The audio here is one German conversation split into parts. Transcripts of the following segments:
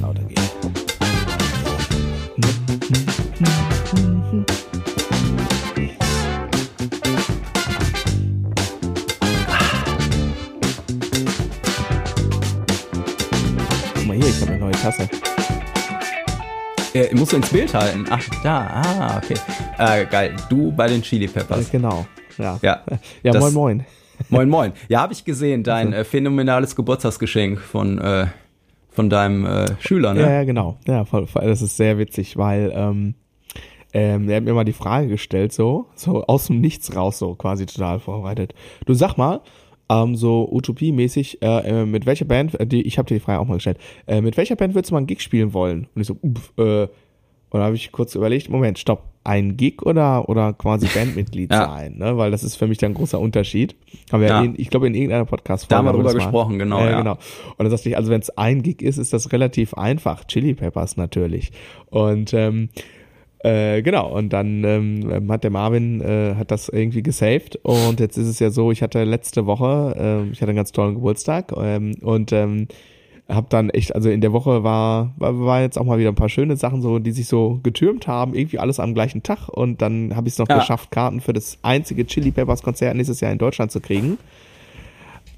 Lauter geht. Guck mal hier, ich habe eine neue Tasse. Äh, musst du ins Bild halten. Ach, da, ah, okay. Äh, geil. Du bei den Chili Äh, Peppers. Genau. Ja. Ja. Ja, Das- moin moin. Moin, moin. Ja, habe ich gesehen, dein äh, phänomenales Geburtstagsgeschenk von, äh, von deinem äh, Schüler, ne? Ja, ja, genau. Ja, voll, voll, das ist sehr witzig, weil ähm, ähm, er hat mir mal die Frage gestellt, so, so aus dem Nichts raus, so quasi total vorbereitet. Du sag mal, ähm, so Utopie-mäßig, äh, äh, mit welcher Band, äh, die, ich habe dir die Frage auch mal gestellt, äh, mit welcher Band würdest du mal einen Gig spielen wollen? Und ich so, uff, äh, und da habe ich kurz überlegt, Moment, stopp, ein Gig oder oder quasi Bandmitglied Ja. sein, ne? Weil das ist für mich dann ein großer Unterschied. Haben wir, Ja. in, ich glaube, in irgendeiner podcast Da haben wir drüber gesprochen, genau, Ja, ja. genau. Und dann sagte ich, also wenn es ein Gig ist, ist das relativ einfach. Chili Peppers natürlich. Und ähm, äh, genau, und dann ähm, hat der Marvin äh, hat das irgendwie gesaved und jetzt ist es ja so, ich hatte letzte Woche, ähm, ich hatte einen ganz tollen Geburtstag ähm, und ähm, hab dann echt, also in der Woche war, war, war jetzt auch mal wieder ein paar schöne Sachen so, die sich so getürmt haben, irgendwie alles am gleichen Tag und dann habe ich es noch Ja. geschafft, Karten für das einzige Chili Peppers Konzert nächstes Jahr in Deutschland zu kriegen.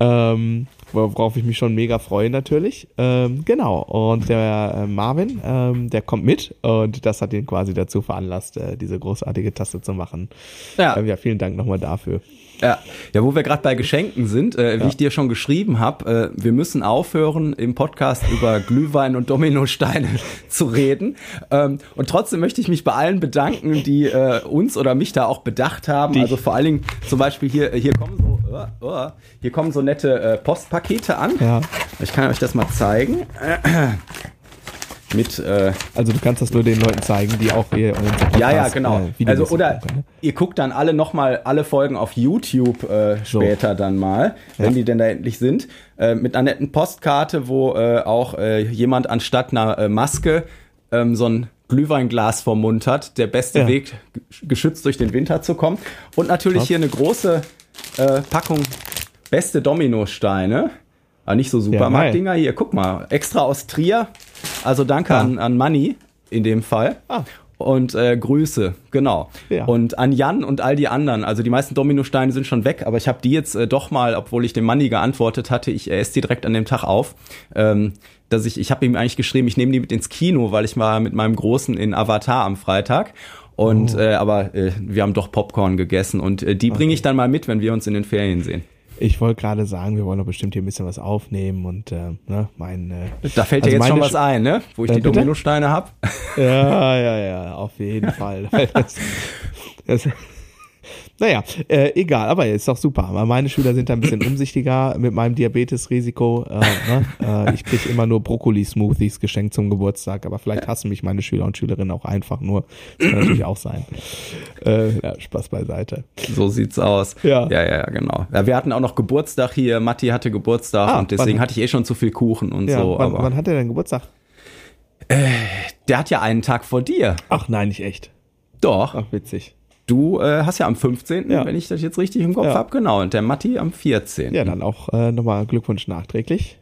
Ähm, worauf ich mich schon mega freue natürlich. Ähm, genau. Und der äh, Marvin, ähm, der kommt mit und das hat ihn quasi dazu veranlasst, äh, diese großartige Taste zu machen. Ja. Ähm, ja, vielen Dank nochmal dafür. Ja, ja wo wir gerade bei Geschenken sind, äh, wie ich dir schon geschrieben habe, äh, wir müssen aufhören, im Podcast über Glühwein und Dominosteine zu reden. Ähm, und trotzdem möchte ich mich bei allen bedanken, die äh, uns oder mich da auch bedacht haben. Die- also vor allen Dingen zum Beispiel hier, hier kommen so, oh, oh, hier kommen so nette äh, Postpakete an. Ja. Ich kann euch das mal zeigen. Mit äh, Also du kannst das nur den Leuten zeigen, die auch hier unseren Podcast, Ja, ja, genau. äh, also oder können, ne? ihr guckt dann alle noch mal alle Folgen auf YouTube äh, So. später dann mal, wenn die denn da endlich sind, äh, mit einer netten Postkarte, wo äh, auch äh, jemand anstatt einer äh, Maske ähm, so ein Glühweinglas vorm Mund hat, der beste Ja. Weg, geschützt durch den Winter zu kommen. Und natürlich Krass. hier eine große äh, Packung beste Dominosteine. Aber nicht so Supermarktdinger. Hier, guck mal, extra aus Trier. Also danke Ah. an, an Manni in dem Fall. Ah. Und äh, Grüße, genau. Ja. Und an Jan und all die anderen. Also die meisten Dominosteine sind schon weg, aber ich habe die jetzt äh, doch mal, obwohl ich dem Manni geantwortet hatte, ich esse die direkt an dem Tag auf. Ähm, dass ich, ich habe ihm eigentlich geschrieben, ich nehme die mit ins Kino, weil ich war mit meinem Großen in Avatar am Freitag. Und Oh. äh, aber äh, wir haben doch Popcorn gegessen und äh, die bringe ich dann mal mit, wenn wir uns in den Ferien sehen. Ich wollte gerade sagen, wir wollen doch bestimmt hier ein bisschen was aufnehmen und äh, ne, mein äh, Da fällt Also dir jetzt schon was ein, ne? Wo ich Äh, die bitte? Dominosteine hab. Ja, ja, ja, auf jeden Fall. Das, das, naja, äh, egal, aber ist doch super. Meine Schüler sind da ein bisschen umsichtiger mit meinem Diabetesrisiko. Äh, ne? äh, ich kriege immer nur Brokkoli-Smoothies geschenkt zum Geburtstag, aber vielleicht hassen mich meine Schüler und Schülerinnen auch einfach nur. Das kann natürlich auch sein. Äh, ja, Spaß beiseite. So sieht's aus. Ja. ja, ja, ja, genau. Ja, wir hatten auch noch Geburtstag hier. Matti hatte Geburtstag Ah, und deswegen wann- hatte ich eh schon zu viel Kuchen und Ja, so. wann, aber wann hat er denn Geburtstag? der hat ja einen Tag vor dir. Ach nein, nicht echt. Doch. Ach, witzig. Du äh, hast ja am 15., Ja. wenn ich das jetzt richtig im Kopf Ja. hab, genau. Und der Matti am 14. Ja, dann auch äh, nochmal Glückwunsch nachträglich.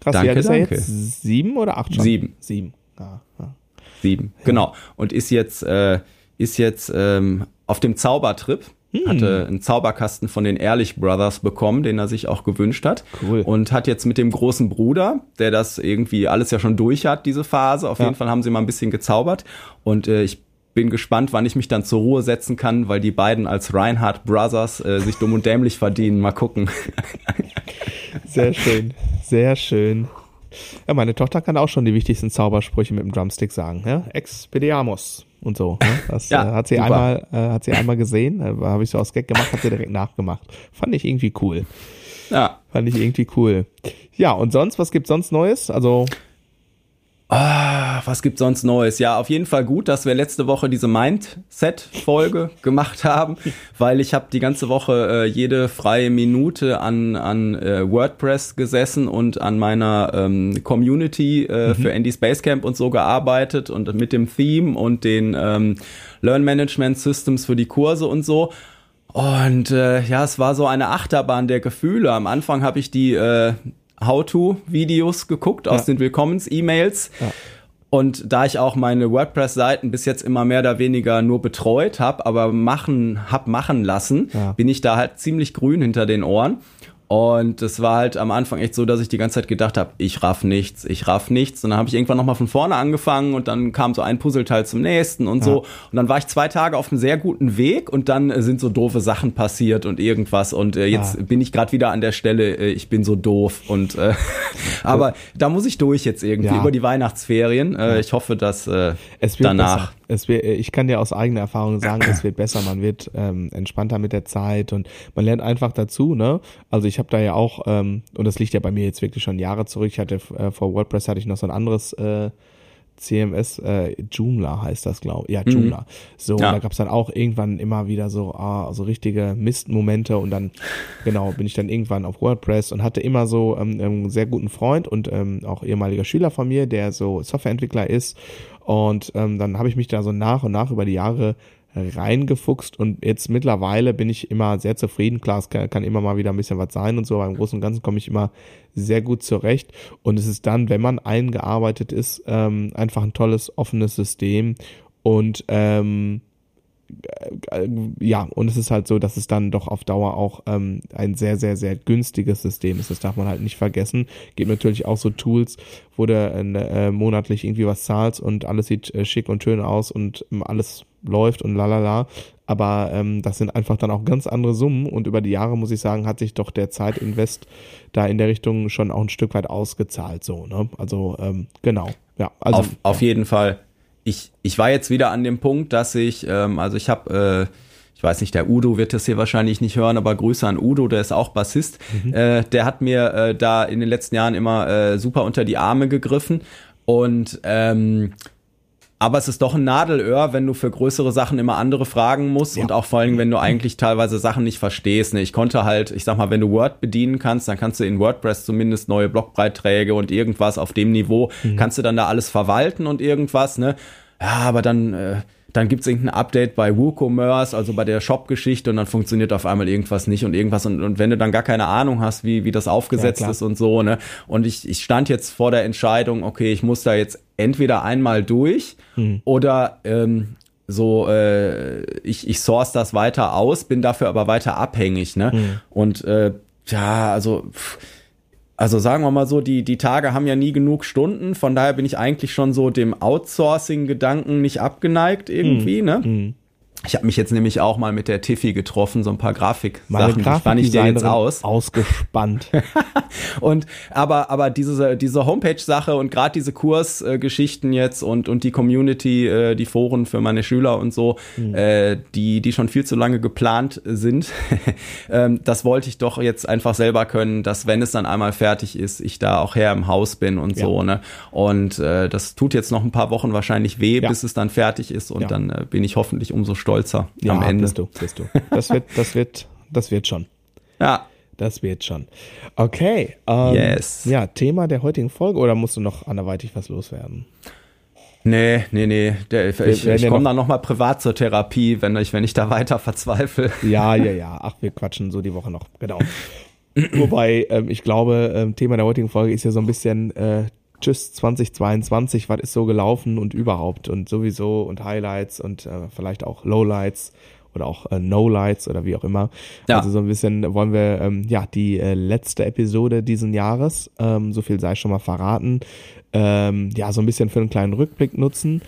Krass, Danke, wie alt ist er jetzt? Sieben oder acht schon? Sieben. Sieben. Ja, ja. Sieben. Genau. Und ist jetzt, äh, ist jetzt ähm, auf dem Zaubertrip. Hm. Hatte einen Zauberkasten von den Ehrlich Brothers bekommen, den er sich auch gewünscht hat. Cool. Und hat jetzt mit dem großen Bruder, der das irgendwie alles ja schon durch hat, diese Phase. Auf Ja. jeden Fall haben sie mal ein bisschen gezaubert. Und äh, ich bin gespannt, wann ich mich dann zur Ruhe setzen kann, weil die beiden als Reinhardt Brothers äh, sich dumm und dämlich verdienen. Mal gucken. Sehr schön. Sehr schön. Ja, meine Tochter kann auch schon die wichtigsten Zaubersprüche mit dem Drumstick sagen. Ja? Expediamos und so. Ne? Das Ja, äh, hat, sie super. einmal, äh, hat sie einmal gesehen, äh, habe ich so aus Gag gemacht, hat sie direkt nachgemacht. Fand ich irgendwie cool. Ja. Fand ich irgendwie cool. Ja, und sonst, was gibt's sonst Neues? Also, Ah, was gibt's sonst Neues? Ja, auf jeden Fall gut, dass wir letzte Woche diese Mindset-Folge gemacht haben, weil ich habe die ganze Woche äh, jede freie Minute an, an äh, WordPress gesessen und an meiner ähm, Community äh, für Andy Basecamp und so gearbeitet und mit dem Theme und den ähm, Learn Management Systems für die Kurse und so. Und äh, ja, es war so eine Achterbahn der Gefühle. Am Anfang habe ich die äh, How-to-Videos geguckt aus den Willkommens-E-Mails. Ja. Und da ich auch meine WordPress-Seiten bis jetzt immer mehr oder weniger nur betreut habe, aber machen, hab machen lassen, ja. bin ich da halt ziemlich grün hinter den Ohren. Und es war halt am Anfang echt so, dass ich die ganze Zeit gedacht habe, ich raff nichts, ich raff nichts. Und dann habe ich irgendwann nochmal von vorne angefangen und dann kam so ein Puzzleteil zum nächsten und ja. so. Und dann war ich zwei Tage auf einem sehr guten Weg und dann äh, sind so doofe Sachen passiert und irgendwas. Und äh, jetzt ja. bin ich gerade wieder an der Stelle, äh, ich bin so doof. Und äh, aber da muss ich durch jetzt irgendwie ja. über die Weihnachtsferien. Äh, ich hoffe, dass äh, es wird danach. Besser. Es wird, ich kann dir aus eigener Erfahrung sagen, es wird besser, man wird ähm, entspannter mit der Zeit und man lernt einfach dazu, ne? Also ich habe da ja auch, ähm, und das liegt ja bei mir jetzt wirklich schon Jahre zurück, ich hatte äh, vor WordPress hatte ich noch so ein anderes äh, CMS, äh, Joomla heißt das, glaube ich. Ja, Joomla. Mhm. So, ja. da gab's dann auch irgendwann immer wieder so, ah, so richtige Mistmomente und dann, genau, bin ich dann irgendwann auf WordPress und hatte immer so ähm, einen sehr guten Freund und ähm, auch ehemaliger Schüler von mir, der so Softwareentwickler ist. Und ähm, dann habe ich mich da so nach und nach über die Jahre reingefuchst und jetzt mittlerweile bin ich immer sehr zufrieden. Klar, es kann, kann, immer mal wieder ein bisschen was sein und so, aber im Großen und Ganzen komme ich immer sehr gut zurecht. Und es ist dann, wenn man eingearbeitet ist, ähm, einfach ein tolles, offenes System und ähm, äh, ja, und es ist halt so, dass es dann doch auf Dauer auch ähm, ein sehr, sehr, sehr günstiges System ist. Das darf man halt nicht vergessen. Gibt natürlich auch so Tools, wo du äh, monatlich irgendwie was zahlst und alles sieht äh, schick und schön aus und ähm, alles läuft und lalala. Aber ähm, das sind einfach dann auch ganz andere Summen und über die Jahre, muss ich sagen, hat sich doch der Zeitinvest da in der Richtung schon auch ein Stück weit ausgezahlt. So, ne? Also, ähm, genau. Ja, also, auf, auf jeden Fall ich, ich war jetzt wieder an dem Punkt, dass ich, ähm, also ich habe, äh, ich weiß nicht, der Udo wird das hier wahrscheinlich nicht hören, aber Grüße an Udo, der ist auch Bassist. Mhm. Äh, der hat mir äh, da in den letzten Jahren immer äh, super unter die Arme gegriffen und ähm, aber es ist doch ein Nadelöhr, wenn du für größere Sachen immer andere fragen musst ja. und auch vor allem, wenn du eigentlich teilweise Sachen nicht verstehst. Ne? Ich konnte halt, ich sag mal, wenn du Word bedienen kannst, dann kannst du in WordPress zumindest neue Blogbeiträge und irgendwas auf dem Niveau, mhm. kannst du dann da alles verwalten und irgendwas, ne? Ja, aber dann, äh, dann gibt's irgendein Update bei WooCommerce, also bei der Shop-Geschichte und dann funktioniert auf einmal irgendwas nicht und irgendwas und, und wenn du dann gar keine Ahnung hast, wie, wie das aufgesetzt ja, ist und so, ne? Und ich, ich stand jetzt vor der Entscheidung, okay, ich muss da jetzt entweder einmal durch mhm. oder ähm, so äh, ich, ich source das weiter aus, bin dafür aber weiter abhängig, ne? Mhm. Und äh, ja, also also sagen wir mal so, die, die Tage haben ja nie genug Stunden, von daher bin ich eigentlich schon so dem Outsourcing-Gedanken nicht abgeneigt irgendwie, mhm. ne? Mhm. Ich habe mich jetzt nämlich auch mal mit der Tiffy getroffen, so ein paar Grafik-Sachen spann ich dir jetzt aus. Ausgespannt. und aber aber diese diese Homepage-Sache und gerade diese Kursgeschichten jetzt und und die Community, äh, die Foren für meine Schüler und so, mhm. äh, die die schon viel zu lange geplant sind, ähm, das wollte ich doch jetzt einfach selber können, dass wenn es dann einmal fertig ist, ich da auch her im Haus bin und ja. so ne. Und äh, das tut jetzt noch ein paar Wochen wahrscheinlich weh, ja. bis es dann fertig ist und ja. dann bin ich hoffentlich umso stolzer stolzer ja, am Ende. Bist du, bist du. Das wird, das wird, das wird schon. Ja. Das wird schon. Okay. Ähm, yes. Ja, Thema der heutigen Folge oder musst du noch anderweitig was loswerden? Nee, nee, nee. Der, ich, ich, ich komme dann nochmal privat zur Therapie, wenn ich, wenn ich da weiter verzweifle. Ja, ja, ja. Ach, wir quatschen so die Woche noch. Genau. Wobei, ähm, ich glaube, ähm, Thema der heutigen Folge ist ja so ein bisschen äh, Tschüss 2022, was ist so gelaufen und überhaupt und sowieso und Highlights und äh, vielleicht auch Lowlights oder auch äh, No-Lights oder wie auch immer. Ja. Also so ein bisschen wollen wir ähm, ja die äh, letzte Episode diesen Jahres, ähm, so viel sei schon mal verraten, ähm, ja so ein bisschen für einen kleinen Rückblick nutzen.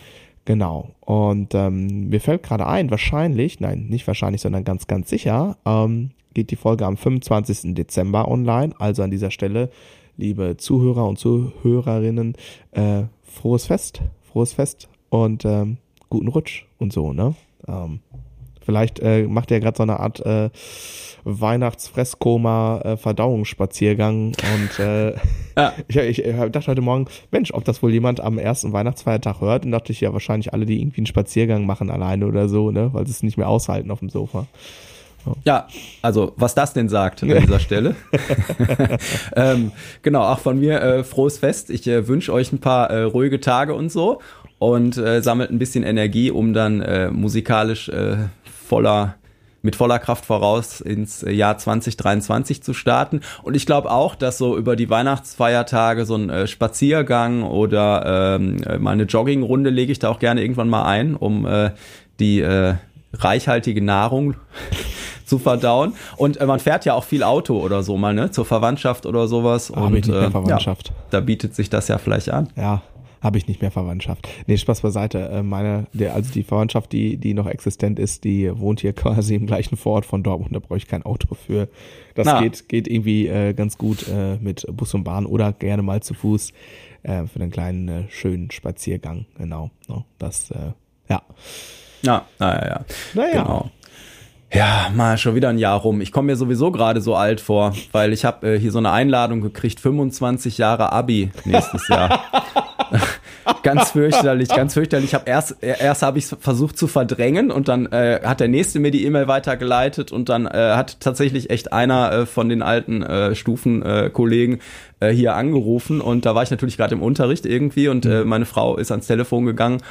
Genau. Und ähm, mir fällt gerade ein, wahrscheinlich, nein, nicht wahrscheinlich, sondern ganz, ganz sicher, ähm, geht die Folge am 25. Dezember online. Also an dieser Stelle liebe Zuhörer und Zuhörerinnen, äh, frohes Fest, frohes Fest und ähm, guten Rutsch und so, ne? Ähm, vielleicht äh, macht ihr gerade so eine Art äh, Weihnachtsfresskoma äh, Verdauungsspaziergang und äh, ja. ich, ich, ich dachte heute Morgen, Mensch, ob das wohl jemand am ersten Weihnachtsfeiertag hört, und dachte ich ja wahrscheinlich alle, die irgendwie einen Spaziergang machen alleine oder so, ne, weil sie es nicht mehr aushalten auf dem Sofa. Ja, also was das denn sagt an dieser Stelle. ähm, genau, auch von mir äh, frohes Fest. Ich äh, wünsche euch ein paar äh, ruhige Tage und so und äh, sammelt ein bisschen Energie, um dann äh, musikalisch äh, voller mit voller Kraft voraus ins Jahr 2023 zu starten. Und ich glaube auch, dass so über die Weihnachtsfeiertage so ein Spaziergang oder ähm, äh, mal eine Joggingrunde lege ich da auch gerne irgendwann mal ein, um die reichhaltige Nahrung zu verdauen. Und äh, man fährt ja auch viel Auto oder so mal, ne? Zur Verwandtschaft oder sowas. Ah, und ich nicht mehr äh, Verwandtschaft. Ja, da bietet sich das ja vielleicht an. Ja, habe ich nicht mehr Verwandtschaft. Nee, Spaß beiseite. Äh, Meine, der, also die Verwandtschaft, die, die noch existent ist, die wohnt hier quasi im gleichen Vorort von Dortmund. Da brauche ich kein Auto für. Das Na. geht, geht irgendwie äh, ganz gut äh, mit Bus und Bahn oder gerne mal zu Fuß äh, für einen kleinen, äh, schönen Spaziergang. Genau. No, das, äh, ja. Ja, naja, ja. Naja. Genau. Ja, mal schon wieder ein Jahr rum. Ich komme mir sowieso gerade so alt vor, weil ich habe äh, hier so eine Einladung gekriegt, 25 Jahre Abi nächstes Jahr. ganz fürchterlich, ganz fürchterlich. Ich habe erst erst habe ich versucht zu verdrängen und dann äh, hat der nächste mir die E-Mail weitergeleitet und dann äh, hat tatsächlich echt einer äh, von den alten äh, Stufenkollegen äh, äh, hier angerufen und da war ich natürlich gerade im Unterricht irgendwie und äh, meine Frau ist ans Telefon gegangen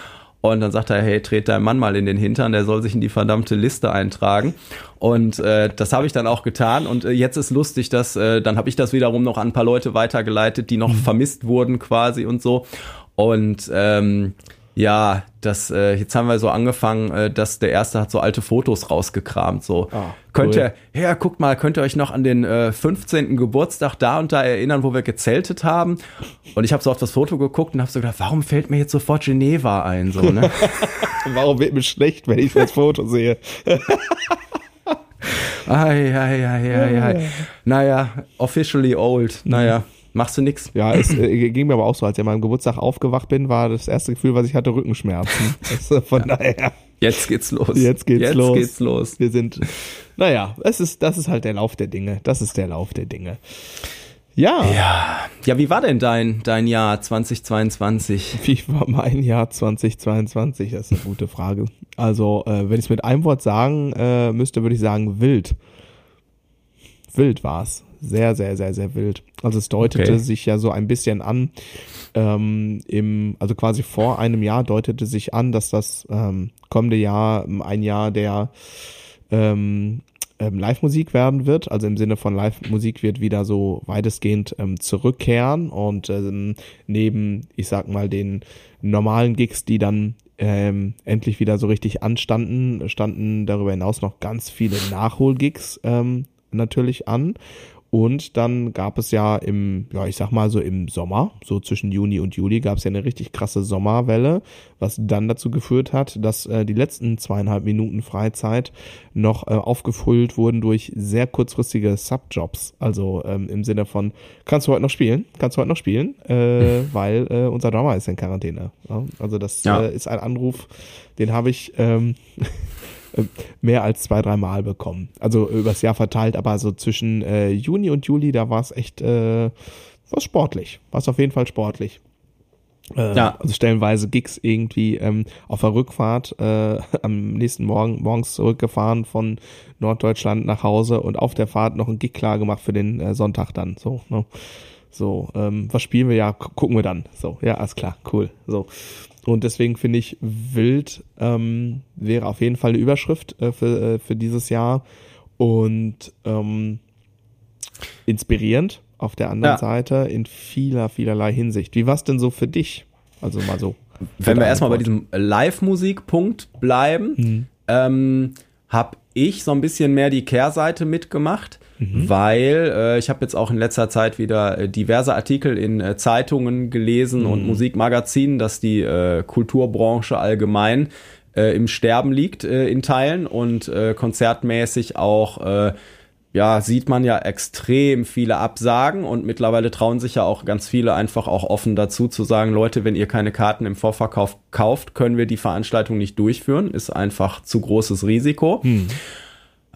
und dann sagt er, hey, tret dein Mann mal in den Hintern, der soll sich in die verdammte Liste eintragen. Und äh, das habe ich dann auch getan. Und äh, jetzt ist lustig, dass äh, dann habe ich das wiederum noch an ein paar Leute weitergeleitet, die noch vermisst wurden quasi und so. Und ähm, ja, das äh, jetzt haben wir so angefangen, äh, dass der erste hat so alte Fotos rausgekramt. So Ah, könnt cool. ihr, ja, guckt mal, könnt ihr euch noch an den äh, 15. Geburtstag da und da erinnern, wo wir gezeltet haben? Und ich habe so auf das Foto geguckt und habe so gedacht, warum fällt mir jetzt sofort Geneva ein? So, ne? Warum wird mir schlecht, wenn ich das Foto sehe? Ei, ei, ei, ei, ei. Naja, officially old. Naja, machst du nix. Ja, es äh, ging mir aber auch so, als ich an meinem Geburtstag aufgewacht bin, war das erste Gefühl, was ich hatte, Rückenschmerzen. Das, von daher, Jetzt geht's los. jetzt geht's Jetzt los. geht's los. Wir sind, naja, es ist, das ist halt der Lauf der Dinge. Das ist der Lauf der Dinge. Ja, Ja. Ja, wie war denn dein, dein Jahr 2022? wie war mein Jahr 2022? Das ist eine gute Frage. Also, äh, wenn ich es mit einem Wort sagen äh, müsste, würde ich sagen wild. Wild war's. Sehr, sehr, sehr, sehr wild. Also es deutete Okay. sich ja so ein bisschen an, ähm, im, also quasi vor einem Jahr deutete sich an, dass das ähm, kommende Jahr ähm, ein Jahr der ähm, ähm, Live-Musik werden wird. Also im Sinne von Live-Musik wird wieder so weitestgehend ähm, zurückkehren und ähm, neben, ich sag mal, den normalen Gigs, die dann ähm, endlich wieder so richtig anstanden, standen darüber hinaus noch ganz viele Nachholgigs ähm, natürlich an. Und dann gab es ja im, ja, ich sag mal so im Sommer, so zwischen Juni und Juli, gab es ja eine richtig krasse Sommerwelle, was dann dazu geführt hat, dass äh, die letzten zweieinhalb Minuten Freizeit noch äh, aufgefüllt wurden durch sehr kurzfristige Subjobs. Also ähm, im Sinne von, kannst du heute noch spielen? Kannst du heute noch spielen? Äh, weil äh, unser Drummer ist in Quarantäne. Ja? Also das Ja. äh, ist ein Anruf, den habe ich ähm, mehr als zwei, drei Mal bekommen. Also übers Jahr verteilt, aber so zwischen äh, Juni und Juli, da war es echt äh, was sportlich. War es auf jeden Fall sportlich. Äh, Ja. Also stellenweise Gigs irgendwie ähm, auf der Rückfahrt äh, am nächsten Morgen morgens zurückgefahren von Norddeutschland nach Hause und auf der Fahrt noch ein Gig klar gemacht für den äh, Sonntag dann. So, ne? So, ähm, was spielen wir? Ja, gu- gucken wir dann. So, ja, alles klar, cool. So. Und deswegen finde ich, wild ähm, wäre auf jeden Fall eine Überschrift äh, für, äh, für dieses Jahr. Und ähm, inspirierend auf der anderen Ja. Seite in vieler, vielerlei Hinsicht. Wie war's denn so für dich? Also mal so. Wenn wir erstmal bei diesem Live-Musik-Punkt bleiben, Mhm. ähm, habe ich so ein bisschen mehr die Kehrseite mitgemacht, Mhm. weil äh, ich habe jetzt auch in letzter Zeit wieder äh, diverse Artikel in äh, Zeitungen gelesen Mhm. und Musikmagazinen, dass die äh, Kulturbranche allgemein äh, im Sterben liegt äh, in Teilen und äh, konzertmäßig auch äh, ja, sieht man ja extrem viele Absagen und mittlerweile trauen sich ja auch ganz viele einfach auch offen dazu zu sagen, Leute, wenn ihr keine Karten im Vorverkauf kauft, können wir die Veranstaltung nicht durchführen, ist einfach zu großes Risiko.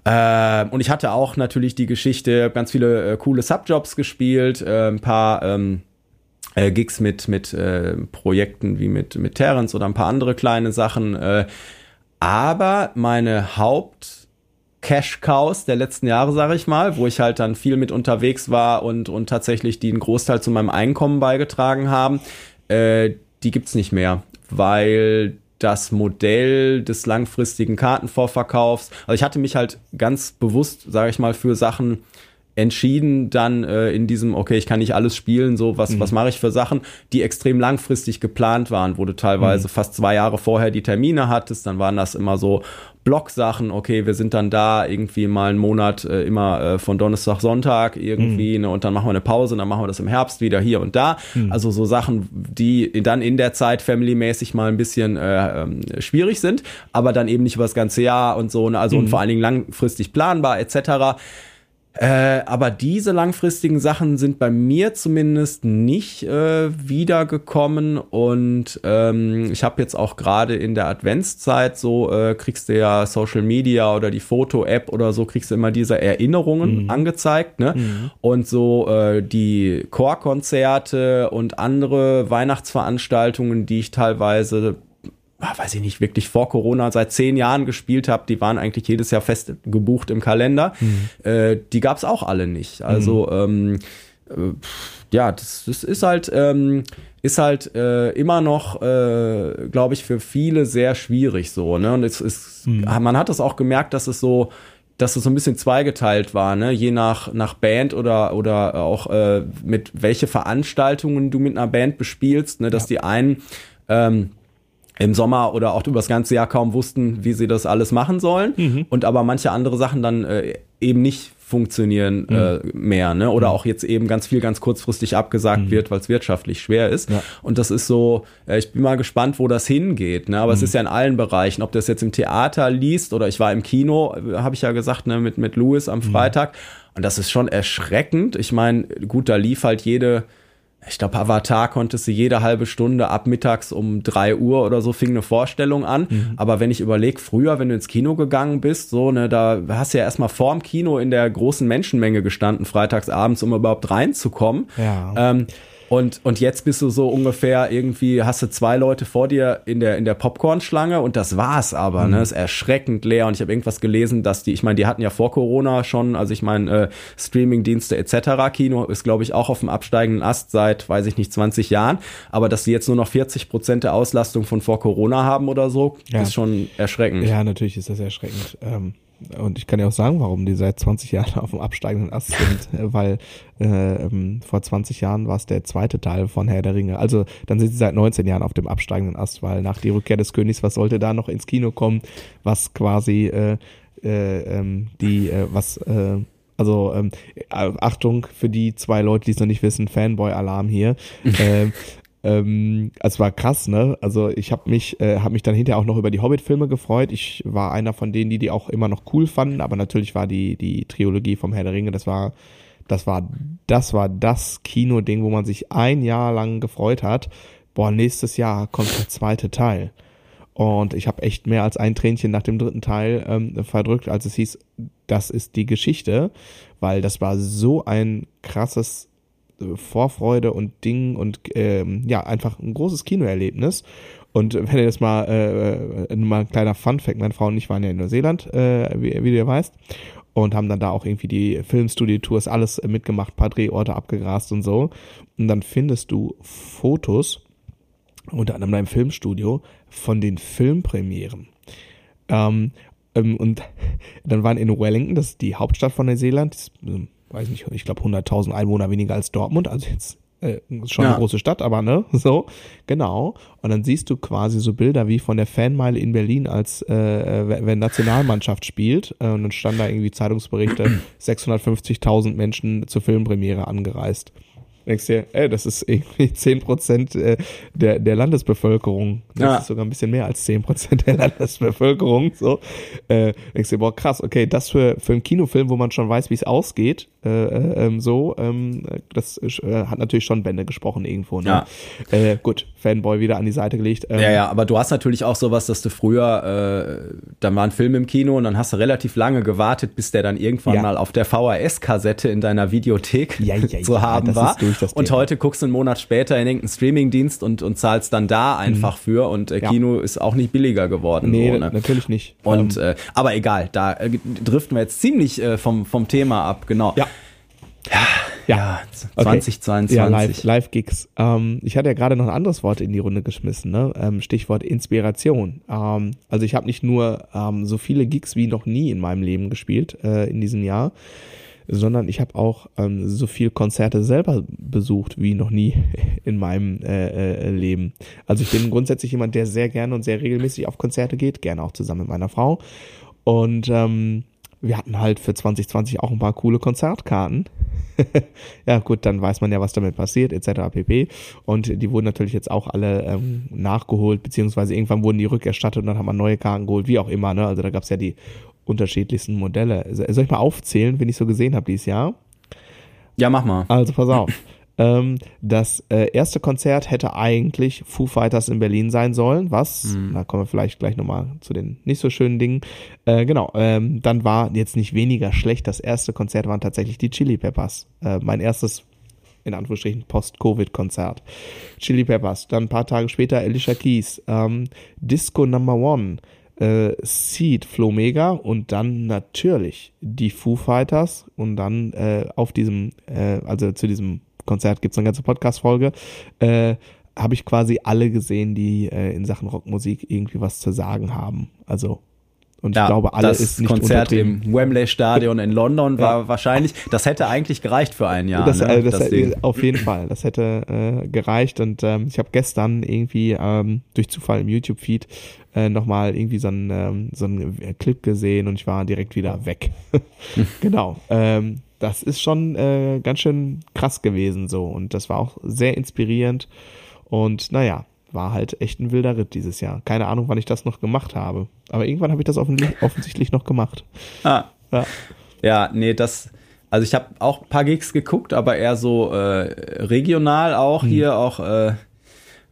Ähm, und ich hatte auch natürlich die Geschichte, ganz viele äh, coole Subjobs gespielt, äh, ein paar ähm, äh, Gigs mit, mit äh, Projekten wie mit, mit Terrence oder ein paar andere kleine Sachen. Äh, aber meine Haupt- Cash Cows der letzten Jahre, sage ich mal, wo ich halt dann viel mit unterwegs war und, und tatsächlich die einen Großteil zu meinem Einkommen beigetragen haben, äh, die gibt's nicht mehr, weil das Modell des langfristigen Kartenvorverkaufs. Also ich hatte mich halt ganz bewusst, sage ich mal, für Sachen entschieden dann äh, in diesem, okay, ich kann nicht alles spielen, so was, mhm. was mache ich für Sachen, die extrem langfristig geplant waren, wo du teilweise mhm. fast zwei Jahre vorher die Termine hattest, dann waren das immer so Blocksachen, okay, wir sind dann da irgendwie mal einen Monat äh, immer äh, von Donnerstag, Sonntag irgendwie, mhm. ne, und dann machen wir eine Pause, und dann machen wir das im Herbst wieder hier und da. Mhm. Also so Sachen, die dann in der Zeit familymäßig mal ein bisschen äh, ähm, schwierig sind, aber dann eben nicht über das ganze Jahr und so, ne, also und mhm. vor allen Dingen langfristig planbar etc. Äh, aber diese langfristigen Sachen sind bei mir zumindest nicht äh, wiedergekommen und ähm, ich habe jetzt auch gerade in der Adventszeit so äh, kriegst du ja Social Media oder die Foto-App oder so kriegst du immer diese Erinnerungen mhm. angezeigt, ne? Mhm. Und so äh, die Chorkonzerte und andere Weihnachtsveranstaltungen, die ich teilweise weiß ich nicht, wirklich vor Corona seit zehn Jahren gespielt habe, die waren eigentlich jedes Jahr fest gebucht im Kalender. Mhm. Äh, die gab es auch alle nicht. Also mhm. ähm, äh, ja, das, das ist halt ähm, ist halt äh, immer noch, äh, glaube ich, für viele sehr schwierig so. Ne? Und es ist, mhm. man hat es auch gemerkt, dass es so dass es so ein bisschen zweigeteilt war, ne? je nach, nach Band oder, oder auch äh, mit welche Veranstaltungen du mit einer Band bespielst, ne? dass ja. die einen ähm, im Sommer oder auch über das ganze Jahr kaum wussten, wie sie das alles machen sollen. Mhm. Und aber manche andere Sachen dann äh, eben nicht funktionieren mhm. äh, mehr, ne? Oder mhm. auch jetzt eben ganz viel ganz kurzfristig abgesagt mhm. wird, weil es wirtschaftlich schwer ist. Ja. Und das ist so, äh, ich bin mal gespannt, wo das hingeht. Ne? Aber es mhm. ist ja in allen Bereichen, ob das jetzt im Theater liest oder ich war im Kino, äh, habe ich ja gesagt, ne, mit, mit Louis am mhm. Freitag. Und das ist schon erschreckend. Ich meine, gut, da lief halt jede ich glaube, Avatar konntest du jede halbe Stunde ab mittags um drei Uhr oder so fing eine Vorstellung an. Mhm. Aber wenn ich überlege, früher, wenn du ins Kino gegangen bist, so, ne, da hast du ja erstmal vorm Kino in der großen Menschenmenge gestanden, freitags abends, um überhaupt reinzukommen. Ja. Ähm, und, und jetzt bist du so ungefähr irgendwie, hast du zwei Leute vor dir in der, in der Popcorn-Schlange und das war's aber, ne? mhm. ne? Ist erschreckend leer. Und ich habe irgendwas gelesen, dass die, ich meine, die hatten ja vor Corona schon, also ich meine, äh, Streaming-Dienste etc. Kino ist, glaube ich, auch auf dem absteigenden Ast seit, weiß ich nicht, 20 Jahren. Aber dass sie jetzt nur noch 40 Prozent der Auslastung von vor Corona haben oder so, ja. ist schon erschreckend. Ja, natürlich ist das erschreckend. Ähm und ich kann ja auch sagen, warum die seit 20 Jahren auf dem absteigenden Ast sind, weil äh, ähm, vor 20 Jahren war es der zweite Teil von Herr der Ringe. Also dann sind sie seit 19 Jahren auf dem absteigenden Ast, weil nach die Rückkehr des Königs, was sollte da noch ins Kino kommen, was quasi äh, äh, ähm, die, äh, was äh, also ähm, Achtung für die zwei Leute, die es noch nicht wissen, Fanboy-Alarm hier. ähm, ähm, es war krass, ne? Also ich habe mich, äh, habe mich dann hinterher auch noch über die Hobbit-Filme gefreut. Ich war einer von denen, die die auch immer noch cool fanden, aber natürlich war die die Trilogie vom Herr der Ringe, das war, das war, das war das Kino-Ding, wo man sich ein Jahr lang gefreut hat. Boah, nächstes Jahr kommt der zweite Teil. Und ich habe echt mehr als ein Tränchen nach dem dritten Teil ähm, verdrückt, als es hieß, das ist die Geschichte, weil das war so ein krasses Vorfreude und Ding und ähm, ja, einfach ein großes Kinoerlebnis. Und wenn ihr das mal, äh, äh, mal ein kleiner Fun-Fact, meine Frau und ich waren ja in Neuseeland, äh, wie, wie du ja weißt, und haben dann da auch irgendwie die Filmstudio-Tours, alles mitgemacht, paar Drehorte abgegrast und so. Und dann findest du Fotos, unter anderem in einem Filmstudio, von den Filmpremieren. Ähm, ähm, und dann waren in Wellington, das ist die Hauptstadt von Neuseeland, weiß nicht, ich glaube 100.000 Einwohner weniger als Dortmund, also jetzt äh, schon ja. eine große Stadt, aber ne, so, genau. Und dann siehst du quasi so Bilder wie von der Fanmeile in Berlin, als äh, äh wenn Nationalmannschaft spielt. Äh, und dann stand da irgendwie Zeitungsberichte, 650.000 Menschen zur Filmpremiere angereist denkst dir, ey, das ist irgendwie zehn Prozent äh, der, der Landesbevölkerung. Das ja. ist sogar ein bisschen mehr als zehn Prozent der Landesbevölkerung. So, äh, denkst dir, boah, krass, okay, das für, für einen Kinofilm, wo man schon weiß, wie es ausgeht, äh, äh, ähm, so, ähm, das äh, hat natürlich schon Bände gesprochen irgendwo. Ne? Ja. Äh, gut, Fanboy wieder an die Seite gelegt. Ähm, ja, ja, aber du hast natürlich auch sowas, dass du früher, da war ein Film im Kino und dann hast du relativ lange gewartet, bis der dann irgendwann ja. mal auf der VHS-Kassette in deiner Videothek ja, ja, zu haben war. Und heute guckst du einen Monat später in irgendeinen Streamingdienst und, und zahlst dann da einfach mhm. für und äh, Kino ist auch nicht billiger geworden. Nee, so, ne? natürlich nicht. Und, ähm. äh, aber egal, da äh, driften wir jetzt ziemlich äh, vom, vom Thema ab, genau. Ja. Ja, Ja, 2022. Ja, Live, Live-Gigs. Ähm, ich hatte ja gerade noch ein anderes Wort in die Runde geschmissen, ne? Ähm, Stichwort Inspiration. Ähm, also ich habe nicht nur ähm, so viele Gigs wie noch nie in meinem Leben gespielt äh, in diesem Jahr, sondern ich habe auch ähm, so viel Konzerte selber besucht wie noch nie in meinem äh, äh, Leben. Also ich bin grundsätzlich jemand, der sehr gerne und sehr regelmäßig auf Konzerte geht, gerne auch zusammen mit meiner Frau. Und ähm, wir hatten halt für 2020 auch ein paar coole Konzertkarten. ja, gut, dann weiß man ja, was damit passiert, etc. pp. Und die wurden natürlich jetzt auch alle ähm, nachgeholt, beziehungsweise irgendwann wurden die rückerstattet und dann haben wir neue Karten geholt, wie auch immer. Ne? Also da gab's ja die unterschiedlichsten Modelle. Soll ich mal aufzählen, wenn ich so gesehen habe dieses Jahr? Ja, mach mal. Also pass auf. Ähm, das äh, erste Konzert hätte eigentlich Foo Fighters in Berlin sein sollen, was, mhm. da kommen wir vielleicht gleich nochmal zu den nicht so schönen Dingen. Äh, genau, ähm, dann war jetzt nicht weniger schlecht. Das erste Konzert waren tatsächlich die Chili Peppers. Äh, mein erstes in Anführungsstrichen Post-Covid-Konzert. Chili Peppers, dann ein paar Tage später Alicia Keys, ähm, Disco Number One, äh, Seed, Flomega und dann natürlich die Foo Fighters und dann äh, auf diesem, äh, also zu diesem Konzert gibt es eine ganze Podcast-Folge, äh, habe ich quasi alle gesehen, die äh, in Sachen Rockmusik irgendwie was zu sagen haben. Also und ja, ich glaube, alle das ist nicht Konzert im Wembley Stadion in London war ja. wahrscheinlich, das hätte eigentlich gereicht für ein Jahr. Das, ne? äh, das, das äh, auf jeden Fall, das hätte äh, gereicht. Und ähm, ich habe gestern irgendwie ähm, durch Zufall im YouTube-Feed äh, nochmal irgendwie so einen, ähm, so einen Clip gesehen und ich war direkt wieder weg. genau. Ähm, das ist schon äh, ganz schön krass gewesen so und das war auch sehr inspirierend und naja, war halt echt ein wilder Ritt dieses Jahr. Keine Ahnung, wann ich das noch gemacht habe, aber irgendwann habe ich das offensichtlich noch gemacht. Ah. Ja, ja nee, das, also ich habe auch ein paar Gigs geguckt, aber eher so äh, regional auch hm. hier auch äh,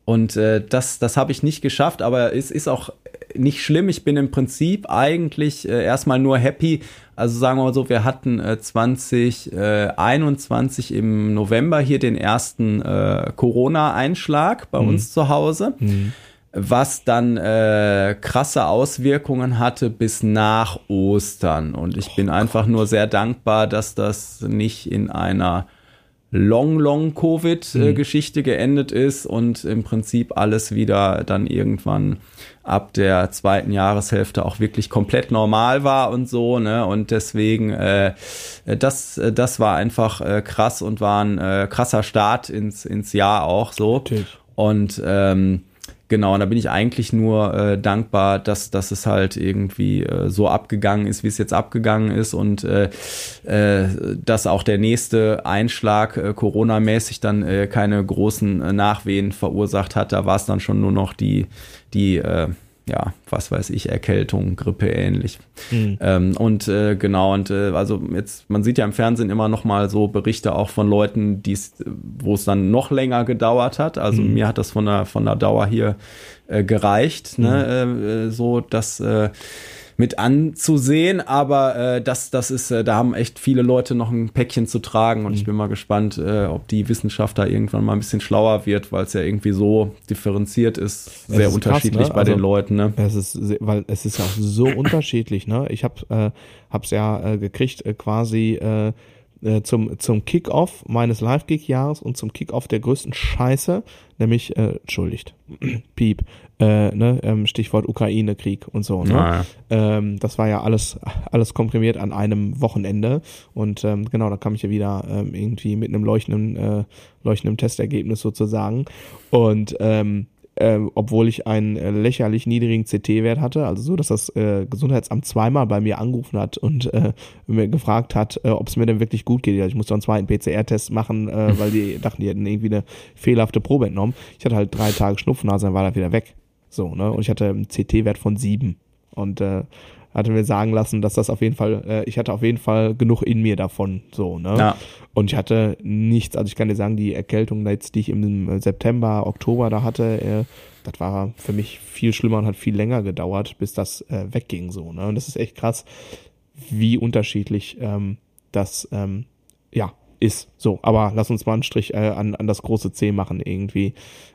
und äh, das, das habe ich nicht geschafft, aber es ist auch nicht schlimm. Ich bin im Prinzip eigentlich äh, erstmal nur happy. Also sagen wir mal so, wir hatten äh, 2021 äh, im November hier den ersten äh, Corona-Einschlag bei mhm. uns zu Hause. Mhm. Was dann äh, krasse Auswirkungen hatte bis nach Ostern. Und ich oh bin einfach nur sehr dankbar, dass das nicht in einer Long, Long Covid-Geschichte mhm. geendet ist und im Prinzip alles wieder dann irgendwann ab der zweiten Jahreshälfte auch wirklich komplett normal war und so, ne? Und deswegen, äh, das, das war einfach äh, krass und war ein äh, krasser Start ins, ins Jahr auch so. Natürlich. Und ähm, Genau, und da bin ich eigentlich nur äh, dankbar, dass, dass es halt irgendwie äh, so abgegangen ist, wie es jetzt abgegangen ist und äh, äh, dass auch der nächste Einschlag äh, Corona-mäßig dann äh, keine großen äh, Nachwehen verursacht hat. Da war es dann schon nur noch die, die äh, ja, was weiß ich, Erkältung, Grippe ähnlich. Mhm. Ähm, und äh, genau, und äh, also jetzt, man sieht ja im Fernsehen immer noch mal so Berichte auch von Leuten, die's, wo es dann noch länger gedauert hat. Also mhm. mir hat das von der von der Dauer hier äh, gereicht, ne, mhm. äh, so dass äh, mit anzusehen, aber äh, das, das ist, äh, da haben echt viele Leute noch ein Päckchen zu tragen und mhm. ich bin mal gespannt, äh, ob die Wissenschaft da irgendwann mal ein bisschen schlauer wird, weil es ja irgendwie so differenziert ist, sehr ist unterschiedlich krass, ne? bei also, den Leuten. Ne? Es ist, weil es ist ja auch so unterschiedlich. Ne, ich habe, äh, hab's ja äh, gekriegt, äh, quasi. Äh, äh, zum, zum Kick-Off meines Live-Gig-Jahres und zum Kick-Off der größten Scheiße, nämlich, äh, entschuldigt, Piep, äh, ne, ähm, Stichwort Ukraine-Krieg und so. Ne? Ah, ja. ähm, das war ja alles, alles komprimiert an einem Wochenende und ähm, genau, da kam ich ja wieder ähm, irgendwie mit einem leuchtenden, äh, leuchtenden Testergebnis sozusagen und äh, obwohl ich einen äh, lächerlich niedrigen CT-Wert hatte, also so, dass das äh, Gesundheitsamt zweimal bei mir angerufen hat und äh, mir gefragt hat, äh, ob es mir denn wirklich gut geht. Also ich musste einen zweiten PCR-Test machen, weil die dachten, die hätten irgendwie eine fehlerhafte Probe entnommen. Ich hatte halt drei Tage Schnupfnase, dann war er wieder weg. So, ne? Und ich hatte einen CT-Wert von sieben. Und äh, hatte mir sagen lassen, dass das auf jeden Fall, äh, ich hatte auf jeden Fall genug in mir davon, so, ne? Ja. Und ich hatte nichts, also ich kann dir sagen, die Erkältung jetzt, die ich im September, Oktober da hatte, äh, das war für mich viel schlimmer und hat viel länger gedauert, bis das äh, wegging, so, ne? Und das ist echt krass, wie unterschiedlich ähm, das, ähm, ja, ist. So, aber lass uns mal einen Strich äh, an, an das große C machen irgendwie.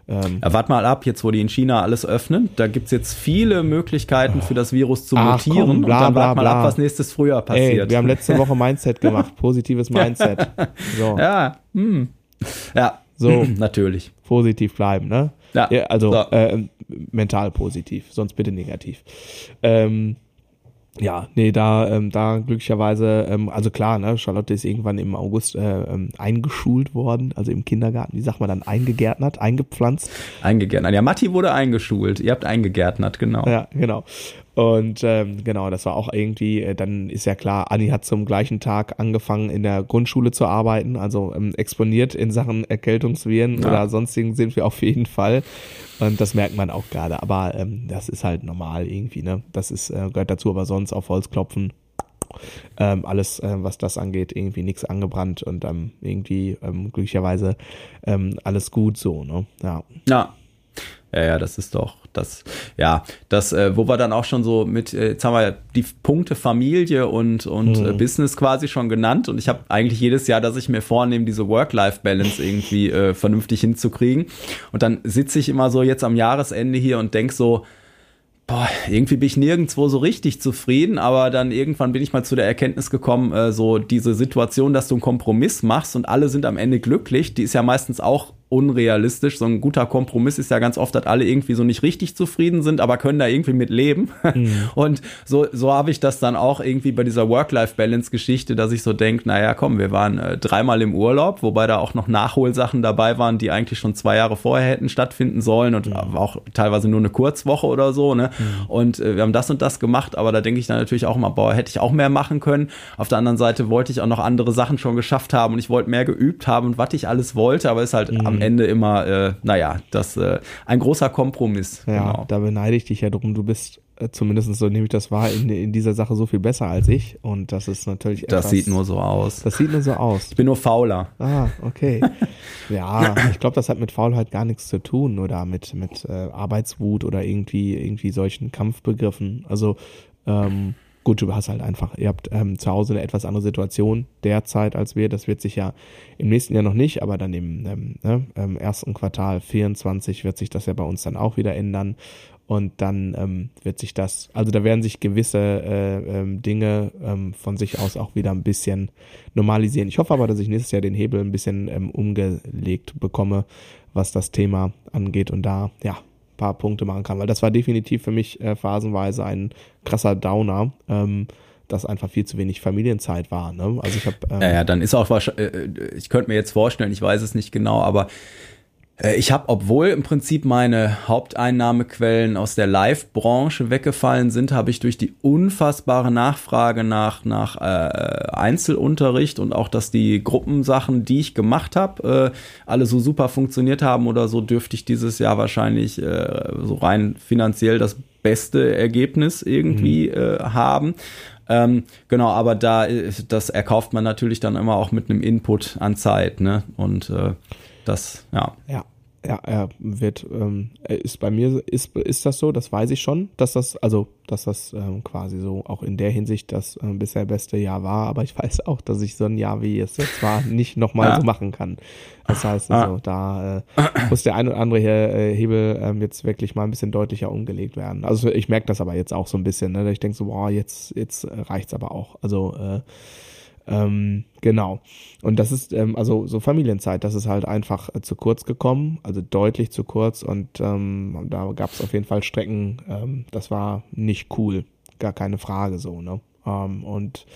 Ähm. Ja, wart mal ab, jetzt wo die in China alles öffnen, da gibt's jetzt viele Möglichkeiten für das Virus zu Ach, mutieren. Komm, bla, und dann wart mal bla. ab, was nächstes Frühjahr passiert. Ey, wir haben letzte Woche Mindset gemacht, positives Mindset. So. Ja, hm. ja, so natürlich. Positiv bleiben, ne? Ja. ja also so. äh, mental positiv, sonst bitte negativ. Ähm, ja, nee, da, ähm, da glücklicherweise, ähm, also klar, ne, Charlotte ist irgendwann im August äh, ähm, eingeschult worden, also im Kindergarten, wie sagt man dann, eingegärtnert, eingepflanzt. Eingegärtnert, ja, Matti wurde eingeschult, ihr habt eingegärtnert, genau. Ja, genau. Und ähm, genau, das war auch irgendwie, äh, dann ist ja klar, Anni hat zum gleichen Tag angefangen in der Grundschule zu arbeiten, also ähm, exponiert in Sachen Erkältungsviren ja. oder sonstigen sind wir auf jeden Fall. Und das merkt man auch gerade. Aber ähm, das ist halt normal irgendwie, ne? Das ist, äh, gehört dazu, aber sonst auf Holz klopfen. Ähm, alles, äh, was das angeht, irgendwie nichts angebrannt und ähm, irgendwie ähm, glücklicherweise ähm, alles gut so, ne? Ja. Ja. Ja, ja, das ist doch das, ja, das, äh, wo wir dann auch schon so mit, äh, jetzt haben wir die Punkte Familie und, und äh, mhm. äh, Business quasi schon genannt und ich habe eigentlich jedes Jahr, dass ich mir vornehme, diese Work-Life-Balance irgendwie äh, vernünftig hinzukriegen und dann sitze ich immer so jetzt am Jahresende hier und denk so, boah, irgendwie bin ich nirgendwo so richtig zufrieden, aber dann irgendwann bin ich mal zu der Erkenntnis gekommen, äh, so diese Situation, dass du einen Kompromiss machst und alle sind am Ende glücklich, die ist ja meistens auch unrealistisch. So ein guter Kompromiss ist ja ganz oft, dass alle irgendwie so nicht richtig zufrieden sind, aber können da irgendwie mit leben. Mhm. Und so, so habe ich das dann auch irgendwie bei dieser Work-Life-Balance-Geschichte, dass ich so denke, naja, komm, wir waren äh, dreimal im Urlaub, wobei da auch noch Nachholsachen dabei waren, die eigentlich schon zwei Jahre vorher hätten stattfinden sollen und mhm. auch teilweise nur eine Kurzwoche oder so. Ne? Mhm. Und äh, wir haben das und das gemacht, aber da denke ich dann natürlich auch immer, boah, hätte ich auch mehr machen können. Auf der anderen Seite wollte ich auch noch andere Sachen schon geschafft haben und ich wollte mehr geübt haben und was ich alles wollte, aber ist halt am Ende immer, äh, naja, das äh, ein großer Kompromiss. Ja, genau. da beneide ich dich ja drum. Du bist äh, zumindest so nehme ich das wahr, in, in dieser Sache so viel besser als ich. Und das ist natürlich etwas, Das sieht nur so aus. Das sieht nur so aus. Ich bin nur fauler. Ah, okay. ja, ich glaube, das hat mit Faulheit gar nichts zu tun oder mit, mit äh, Arbeitswut oder irgendwie, irgendwie solchen Kampfbegriffen. Also, ähm, gut, du hast halt einfach, ihr habt ähm, zu Hause eine etwas andere Situation derzeit als wir. Das wird sich ja im nächsten Jahr noch nicht, aber dann im, ähm, ne, im ersten Quartal 24 wird sich das ja bei uns dann auch wieder ändern. Und dann ähm, wird sich das, also da werden sich gewisse äh, ähm, Dinge ähm, von sich aus auch wieder ein bisschen normalisieren. Ich hoffe aber, dass ich nächstes Jahr den Hebel ein bisschen ähm, umgelegt bekomme, was das Thema angeht und da, ja, paar Punkte machen kann, weil das war definitiv für mich äh, phasenweise ein krasser Downer. Ähm, dass einfach viel zu wenig Familienzeit war. Ne? Also ich habe. Ähm, ja, ja, dann ist auch wahrscheinlich, äh, äh, ich könnte mir jetzt vorstellen, ich weiß es nicht genau, aber ich habe, obwohl im Prinzip meine Haupteinnahmequellen aus der Live-Branche weggefallen sind, habe ich durch die unfassbare Nachfrage nach, nach äh, Einzelunterricht und auch, dass die Gruppensachen, die ich gemacht habe, äh, alle so super funktioniert haben oder so, dürfte ich dieses Jahr wahrscheinlich äh, so rein finanziell das beste Ergebnis irgendwie mhm. äh, haben. Ähm, genau, aber da das erkauft man natürlich dann immer auch mit einem Input an Zeit, ne? Und äh, das, ja. Ja, ja, er wird, ähm, ist bei mir, ist, ist das so, das weiß ich schon, dass das, also, dass das ähm, quasi so auch in der Hinsicht das äh, bisher beste Jahr war, aber ich weiß auch, dass ich so ein Jahr wie es jetzt war nicht nochmal ja. so machen kann. Das heißt also, ah. da äh, muss der ein oder andere äh, Hebel ähm, jetzt wirklich mal ein bisschen deutlicher umgelegt werden. Also ich merke das aber jetzt auch so ein bisschen, ne? Ich denke so, boah, jetzt, jetzt reicht's aber auch. Also äh, ähm, genau. Und das ist, ähm, also so Familienzeit, das ist halt einfach äh, zu kurz gekommen, also deutlich zu kurz und ähm, da gab es auf jeden Fall Strecken, ähm, das war nicht cool, gar keine Frage so, ne? Ähm, und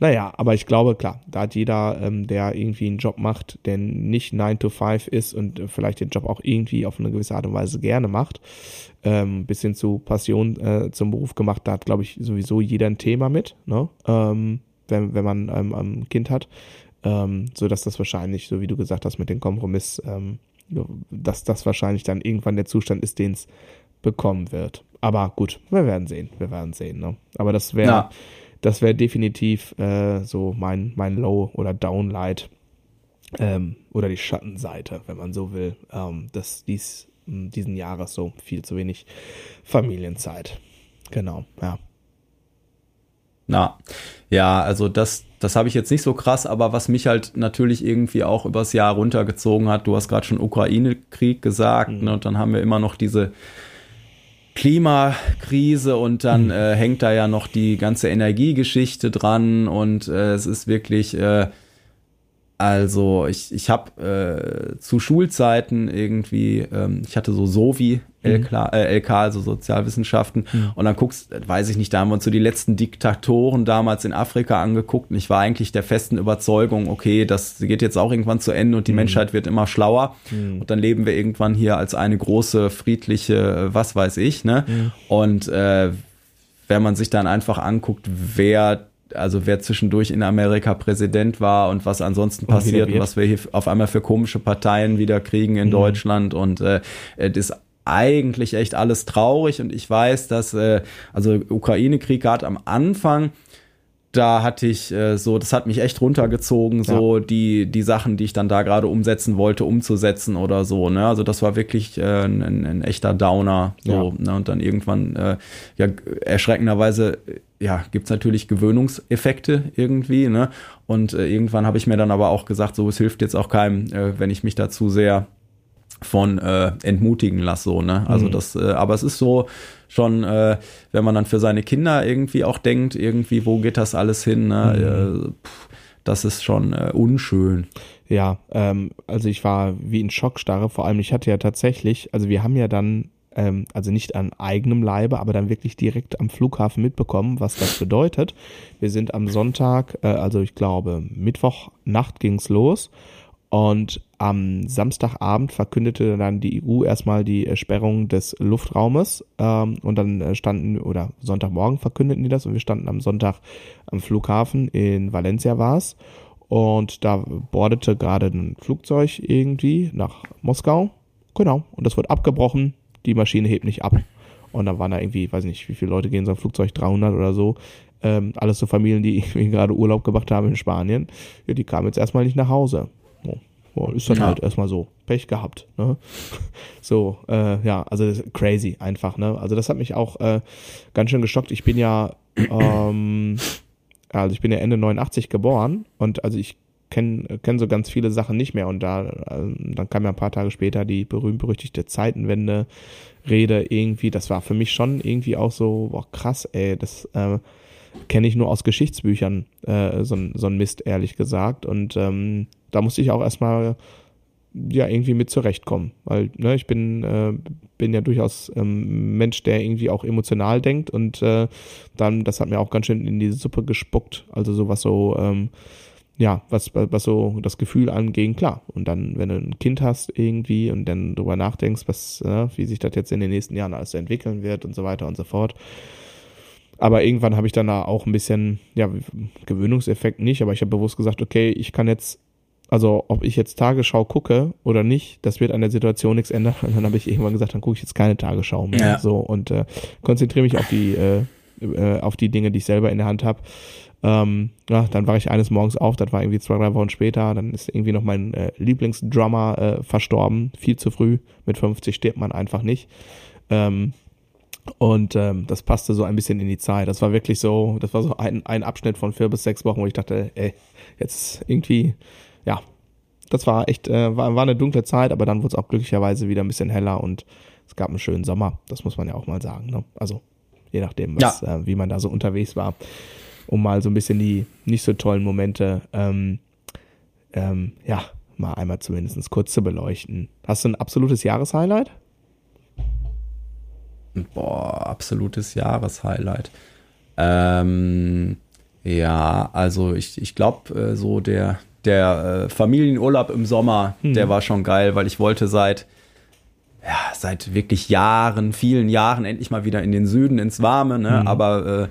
naja, aber ich glaube, klar, da hat jeder, ähm, der irgendwie einen Job macht, der nicht 9 to 5 ist und äh, vielleicht den Job auch irgendwie auf eine gewisse Art und Weise gerne macht, ähm, bis hin zu Passion äh, zum Beruf gemacht, da hat, glaube ich, sowieso jeder ein Thema mit, ne? Ähm, wenn, wenn man ähm, ein Kind hat, ähm, so dass das wahrscheinlich, so wie du gesagt hast, mit dem Kompromiss, ähm, dass das wahrscheinlich dann irgendwann der Zustand ist, den es bekommen wird. Aber gut, wir werden sehen, wir werden sehen. Ne? Aber das wäre, ja. das wäre definitiv äh, so mein mein Low oder Downlight ähm, oder die Schattenseite, wenn man so will, ähm, dass dies diesen Jahres so viel zu wenig Familienzeit. Genau, ja. Na, ja, also das, das habe ich jetzt nicht so krass, aber was mich halt natürlich irgendwie auch übers Jahr runtergezogen hat, du hast gerade schon Ukraine-Krieg gesagt, mhm. ne, und dann haben wir immer noch diese Klimakrise und dann mhm. äh, hängt da ja noch die ganze Energiegeschichte dran und äh, es ist wirklich äh, also ich, ich habe äh, zu Schulzeiten irgendwie, ähm, ich hatte so Sovi LK, mhm. äh, LK, also Sozialwissenschaften. Mhm. Und dann guckst, weiß ich nicht, da haben wir uns so die letzten Diktatoren damals in Afrika angeguckt. Und ich war eigentlich der festen Überzeugung, okay, das geht jetzt auch irgendwann zu Ende und die mhm. Menschheit wird immer schlauer. Mhm. Und dann leben wir irgendwann hier als eine große, friedliche, äh, was weiß ich, ne? Mhm. Und äh, wenn man sich dann einfach anguckt, wer also wer zwischendurch in Amerika Präsident war und was ansonsten passiert und was wir hier auf einmal für komische Parteien wieder kriegen in mhm. Deutschland und äh, das ist eigentlich echt alles traurig und ich weiß, dass äh, also Ukraine-Krieg gerade am Anfang da hatte ich äh, so, das hat mich echt runtergezogen, so ja. die, die Sachen, die ich dann da gerade umsetzen wollte, umzusetzen oder so. Ne? Also das war wirklich äh, ein, ein echter Downer. So, ja. ne? Und dann irgendwann, äh, ja, erschreckenderweise, ja, gibt's natürlich Gewöhnungseffekte irgendwie, ne? Und äh, irgendwann habe ich mir dann aber auch gesagt, so, es hilft jetzt auch keinem, äh, wenn ich mich dazu sehr von äh, entmutigen lasse, so, ne? Also mhm. das, äh, aber es ist so, schon, äh, wenn man dann für seine Kinder irgendwie auch denkt, irgendwie, wo geht das alles hin? Ne? Mhm. Äh, pff, das ist schon äh, unschön. Ja, ähm, also ich war wie in Schockstarre, vor allem ich hatte ja tatsächlich, also wir haben ja dann, ähm, also nicht an eigenem Leibe, aber dann wirklich direkt am Flughafen mitbekommen, was das bedeutet. Wir sind am Sonntag, äh, also ich glaube Mittwochnacht ging's los und am Samstagabend verkündete dann die EU erstmal die Sperrung des Luftraumes ähm, und dann äh, standen, oder Sonntagmorgen verkündeten die das und wir standen am Sonntag am Flughafen in Valencia war es und da bordete gerade ein Flugzeug irgendwie nach Moskau. Genau, und das wird abgebrochen, die Maschine hebt nicht ab. Und da waren da irgendwie, weiß nicht, wie viele Leute gehen so ein Flugzeug, 300 oder so. Ähm, alles so Familien, die gerade Urlaub gemacht haben in Spanien. Ja, die kamen jetzt erstmal nicht nach Hause. Boah, ist dann ja. halt erstmal so. Pech gehabt. Ne? So, äh, ja, also crazy einfach. Ne? Also das hat mich auch äh, ganz schön geschockt. Ich bin ja, ähm, also ich bin ja Ende 89 geboren und also ich kenne kenn so ganz viele Sachen nicht mehr. Und da, äh, dann kam ja ein paar Tage später die berühmt-berüchtigte Zeitenwende-Rede irgendwie. Das war für mich schon irgendwie auch so, boah, krass, ey, das äh, kenne ich nur aus Geschichtsbüchern, äh, so, so ein Mist, ehrlich gesagt. Und ähm, da musste ich auch erstmal ja irgendwie mit zurechtkommen, weil ne, ich bin äh, bin ja durchaus ähm, Mensch, der irgendwie auch emotional denkt und äh, dann das hat mir auch ganz schön in die Suppe gespuckt, also so was so ähm, ja, was, was so das Gefühl angeht, klar. Und dann, wenn du ein Kind hast irgendwie und dann drüber nachdenkst, was, äh, wie sich das jetzt in den nächsten Jahren alles entwickeln wird und so weiter und so fort. Aber irgendwann habe ich dann auch ein bisschen, ja, Gewöhnungseffekt nicht, aber ich habe bewusst gesagt, okay, ich kann jetzt also ob ich jetzt Tagesschau gucke oder nicht, das wird an der Situation nichts ändern. Und dann habe ich irgendwann gesagt, dann gucke ich jetzt keine Tagesschau mehr. Ja. So und äh, konzentriere mich auf die äh, äh, auf die Dinge, die ich selber in der Hand habe. Ähm, ja, dann war ich eines Morgens auf, das war irgendwie zwei, drei Wochen später, dann ist irgendwie noch mein äh, Lieblingsdrummer äh, verstorben, viel zu früh, mit 50 stirbt man einfach nicht. Ähm, und ähm, das passte so ein bisschen in die Zeit. Das war wirklich so, das war so ein, ein Abschnitt von vier bis sechs Wochen, wo ich dachte, ey, jetzt irgendwie ja, das war echt, äh, war, war eine dunkle Zeit, aber dann wurde es auch glücklicherweise wieder ein bisschen heller und es gab einen schönen Sommer. Das muss man ja auch mal sagen. Ne? Also je nachdem, was, ja. äh, wie man da so unterwegs war, um mal so ein bisschen die nicht so tollen Momente, ähm, ähm, ja, mal einmal zumindest kurz zu beleuchten. Hast du ein absolutes Jahreshighlight? Boah, absolutes Jahreshighlight. Ähm, ja, also ich, ich glaube, äh, so der, der äh, Familienurlaub im Sommer, mhm. der war schon geil, weil ich wollte seit ja, seit wirklich Jahren, vielen Jahren endlich mal wieder in den Süden ins Warme, ne? Mhm. Aber äh,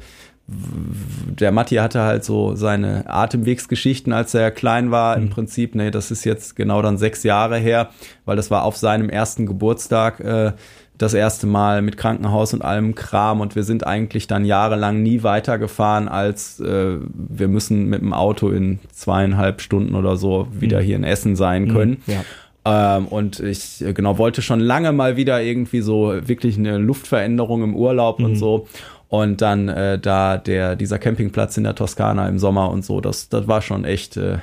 der Matti hatte halt so seine Atemwegsgeschichten, als er klein war. Mhm. Im Prinzip, ne, das ist jetzt genau dann sechs Jahre her, weil das war auf seinem ersten Geburtstag. Äh, das erste Mal mit Krankenhaus und allem Kram und wir sind eigentlich dann jahrelang nie weitergefahren, als äh, wir müssen mit dem Auto in zweieinhalb Stunden oder so wieder mhm. hier in Essen sein mhm. können. Ja. Ähm, und ich äh, genau wollte schon lange mal wieder irgendwie so wirklich eine Luftveränderung im Urlaub mhm. und so. Und dann äh, da der dieser Campingplatz in der Toskana im Sommer und so, das das war schon echt äh,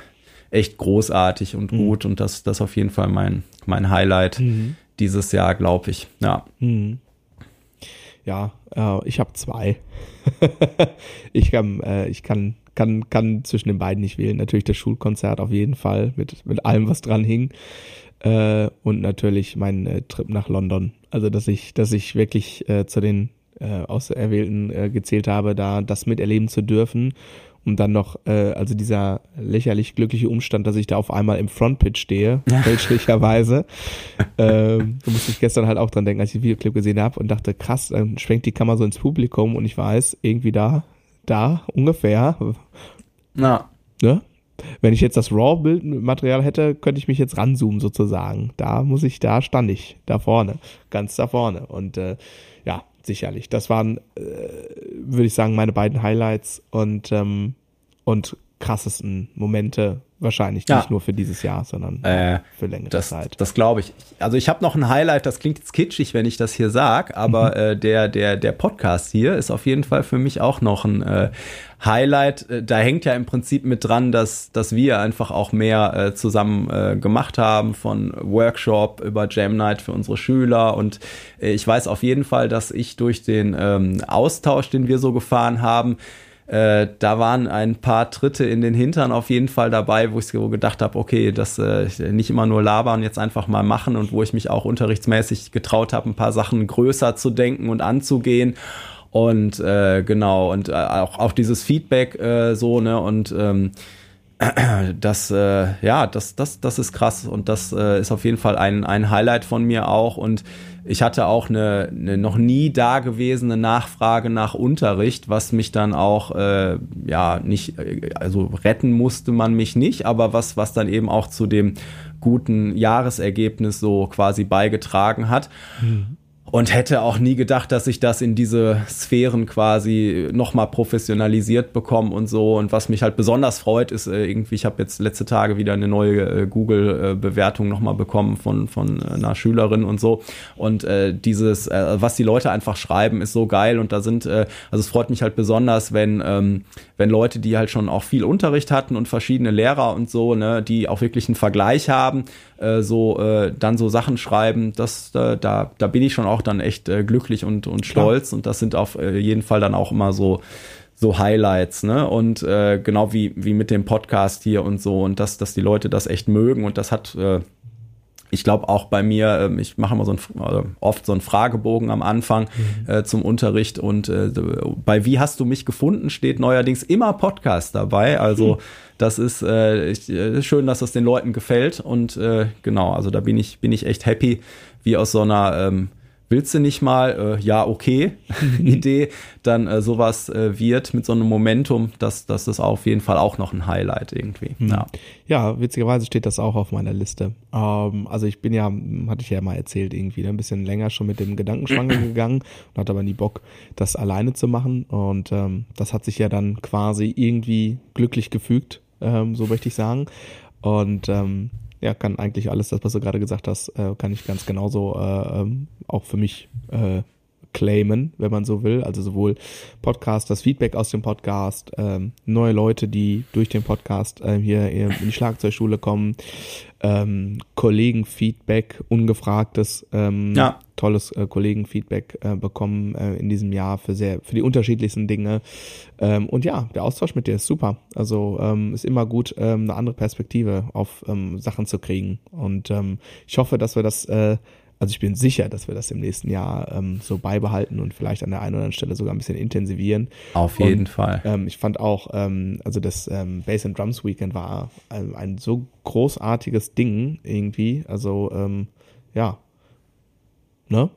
echt großartig und mhm. gut und das das auf jeden Fall mein mein Highlight mhm. dieses Jahr, glaube ich. Ja. Mhm. Ja, äh, ich habe zwei. ich kann, äh, ich kann, kann, kann zwischen den beiden nicht wählen. Natürlich das Schulkonzert auf jeden Fall mit, mit allem, was dran hing. Äh, und natürlich mein äh, Trip nach London. Also, dass ich, dass ich wirklich äh, zu den äh, Auserwählten äh, gezählt habe, da das miterleben zu dürfen und dann noch, äh, also dieser lächerlich glückliche Umstand, dass ich da auf einmal im Frontpitch stehe, fälschlicherweise. äh, da musste ich gestern halt auch dran denken, als ich den Videoclip gesehen habe und dachte, krass, dann schwenkt die Kamera so ins Publikum und ich weiß, irgendwie da, da ungefähr. Na. Ne? Wenn ich jetzt das RAW-Bildmaterial hätte, könnte ich mich jetzt ranzoomen sozusagen. Da muss ich, da stand ich, da vorne, ganz da vorne. Und äh, ja, sicherlich. Das waren, äh, würde ich sagen, meine beiden Highlights und, ähm, und krassesten Momente wahrscheinlich ja. nicht nur für dieses Jahr, sondern äh, für längere das, Zeit. Das glaube ich. Also ich habe noch ein Highlight, das klingt jetzt kitschig, wenn ich das hier sage, aber mhm. äh, der, der, der Podcast hier ist auf jeden Fall für mich auch noch ein äh, Highlight. Äh, da hängt ja im Prinzip mit dran, dass, dass wir einfach auch mehr äh, zusammen äh, gemacht haben, von Workshop über Jam Night für unsere Schüler. Und äh, ich weiß auf jeden Fall, dass ich durch den ähm, Austausch, den wir so gefahren haben, äh, da waren ein paar Tritte in den Hintern auf jeden Fall dabei, wo ich so gedacht habe, okay, das äh, nicht immer nur labern, jetzt einfach mal machen und wo ich mich auch unterrichtsmäßig getraut habe, ein paar Sachen größer zu denken und anzugehen. Und äh, genau, und äh, auch, auch dieses Feedback äh, so, ne, und ähm, das, äh, ja, das, das, das ist krass und das äh, ist auf jeden Fall ein, ein Highlight von mir auch. Und ich hatte auch eine, eine noch nie dagewesene Nachfrage nach Unterricht, was mich dann auch, äh, ja, nicht, äh, also retten musste man mich nicht, aber was, was dann eben auch zu dem guten Jahresergebnis so quasi beigetragen hat. Mhm und hätte auch nie gedacht, dass ich das in diese Sphären quasi nochmal professionalisiert bekomme und so. Und was mich halt besonders freut, ist äh, irgendwie, ich habe jetzt letzte Tage wieder eine neue äh, Google-Bewertung nochmal bekommen von, von einer Schülerin und so. Und äh, dieses, äh, was die Leute einfach schreiben, ist so geil. Und da sind, äh, also es freut mich halt besonders, wenn, ähm, wenn Leute, die halt schon auch viel Unterricht hatten und verschiedene Lehrer und so, ne, die auch wirklich einen Vergleich haben, äh, so äh, dann so Sachen schreiben, das, äh, da, da bin ich schon auch dann echt äh, glücklich und, und stolz. Klar. Und das sind auf äh, jeden Fall dann auch immer so so Highlights, ne? Und äh, genau wie, wie mit dem Podcast hier und so und dass, dass die Leute das echt mögen und das hat äh, ich glaube auch bei mir, ähm, ich mache immer so ein, also oft so einen Fragebogen am Anfang mhm. äh, zum Unterricht und äh, bei Wie hast du mich gefunden steht neuerdings immer Podcast dabei. Also mhm. das ist äh, ich, äh, schön, dass das den Leuten gefällt und äh, genau, also da bin ich bin ich echt happy, wie aus so einer ähm, willst du nicht mal, äh, ja, okay, Idee, dann äh, sowas äh, wird mit so einem Momentum, dass das ist auf jeden Fall auch noch ein Highlight irgendwie. Hm. Ja. ja, witzigerweise steht das auch auf meiner Liste. Ähm, also ich bin ja, hatte ich ja mal erzählt, irgendwie ne, ein bisschen länger schon mit dem Gedankenschwanger gegangen und hatte aber nie Bock, das alleine zu machen. Und ähm, das hat sich ja dann quasi irgendwie glücklich gefügt, ähm, so möchte ich sagen. Und ähm, ja, kann eigentlich alles, das, was du gerade gesagt hast, äh, kann ich ganz genauso äh, ähm, auch für mich äh, claimen, wenn man so will. Also sowohl Podcast, das Feedback aus dem Podcast, ähm, neue Leute, die durch den Podcast äh, hier in die Schlagzeugschule kommen, ähm, Kollegenfeedback, ungefragtes, ähm, ja. tolles äh, Kollegenfeedback äh, bekommen äh, in diesem Jahr für sehr, für die unterschiedlichsten Dinge. Ähm, und ja, der Austausch mit dir ist super. Also ähm, ist immer gut, ähm, eine andere Perspektive auf ähm, Sachen zu kriegen. Und ähm, ich hoffe, dass wir das äh, also ich bin sicher, dass wir das im nächsten Jahr ähm, so beibehalten und vielleicht an der einen oder anderen Stelle sogar ein bisschen intensivieren. Auf jeden und, Fall. Ähm, ich fand auch, ähm, also das ähm, Bass and Drums Weekend war ein, ein so großartiges Ding irgendwie. Also ähm, ja, ne?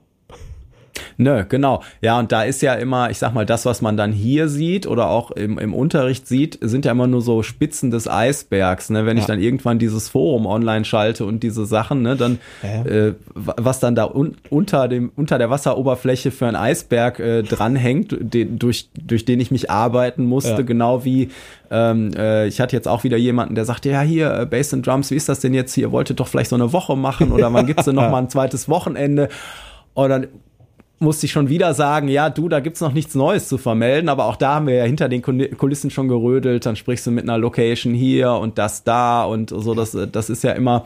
Nö, genau. Ja, und da ist ja immer, ich sag mal, das, was man dann hier sieht oder auch im, im Unterricht sieht, sind ja immer nur so Spitzen des Eisbergs. Ne? Wenn ja. ich dann irgendwann dieses Forum online schalte und diese Sachen, ne, dann ja. äh, was dann da un unter dem unter der Wasseroberfläche für ein Eisberg äh, dranhängt, den, durch durch den ich mich arbeiten musste, ja. genau wie ähm, äh, ich hatte jetzt auch wieder jemanden, der sagte, ja hier äh, Bass and Drums, wie ist das denn jetzt hier? Ihr wolltet doch vielleicht so eine Woche machen oder wann gibt's denn noch mal ein zweites Wochenende? Oder musste ich schon wieder sagen, ja, du, da gibt's noch nichts Neues zu vermelden, aber auch da haben wir ja hinter den Kulissen schon gerödelt, dann sprichst du mit einer Location hier und das da und so, das, das ist ja immer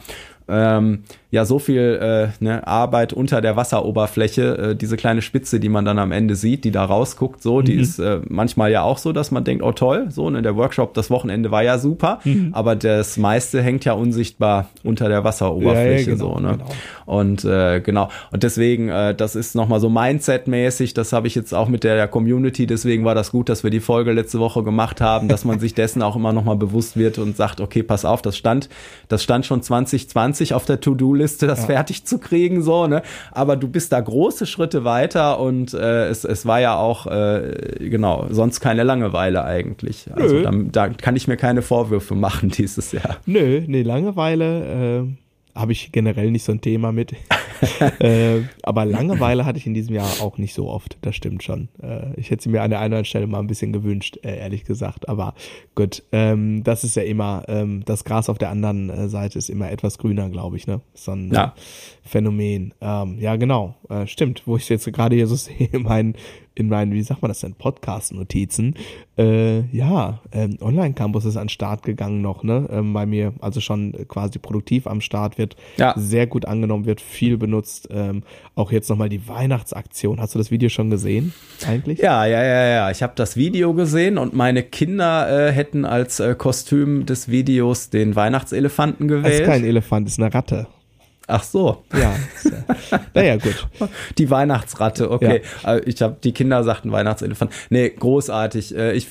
ähm, ja so viel äh, ne, Arbeit unter der Wasseroberfläche, äh, diese kleine Spitze, die man dann am Ende sieht, die da rausguckt, so, mhm. die ist äh, manchmal ja auch so, dass man denkt, oh toll, so, ne, der Workshop, das Wochenende war ja super, mhm. aber das meiste hängt ja unsichtbar unter der Wasseroberfläche, ja, ja, genau, so, ne? Genau. Und äh, genau, und deswegen, äh, das ist nochmal so Mindset-mäßig, das habe ich jetzt auch mit der, der Community, deswegen war das gut, dass wir die Folge letzte Woche gemacht haben, dass man sich dessen auch immer nochmal bewusst wird und sagt, okay, pass auf, das stand, das stand schon 2020 20 auf der To-Do-Liste, das ja. fertig zu kriegen, so, ne? Aber du bist da große Schritte weiter und äh, es, es war ja auch, äh, genau, sonst keine Langeweile eigentlich. Also da, da, kann ich mir keine Vorwürfe machen dieses Jahr. Nö, nee, Langeweile, äh habe ich generell nicht so ein Thema mit. äh, aber Langeweile hatte ich in diesem Jahr auch nicht so oft, das stimmt schon. Äh, ich hätte sie mir an der einen oder anderen Stelle mal ein bisschen gewünscht, äh, ehrlich gesagt. Aber gut, ähm, das ist ja immer, ähm, das Gras auf der anderen äh, Seite ist immer etwas grüner, glaube ich, ne? So ein ja. Phänomen. Ähm, ja, genau, äh, stimmt. Wo ich jetzt gerade hier so sehe, mein in meinen, wie sagt man das denn, Podcast-Notizen, äh, ja, ähm, Online-Campus ist an Start gegangen noch, ne, ähm, bei mir, also schon quasi produktiv am Start wird, ja. sehr gut angenommen, wird viel benutzt, ähm, auch jetzt nochmal die Weihnachtsaktion, hast du das Video schon gesehen, eigentlich? Ja, ja, ja, ja, ich habe das Video gesehen und meine Kinder äh, hätten als äh, Kostüm des Videos den Weihnachtselefanten gewählt. Das ist kein Elefant, das ist eine Ratte. Ach so. Ja. naja, gut. Die Weihnachtsratte, okay. Ja. Äh, ich habe die Kinder sagten Weihnachtselefant. Nee, großartig. Äh, ich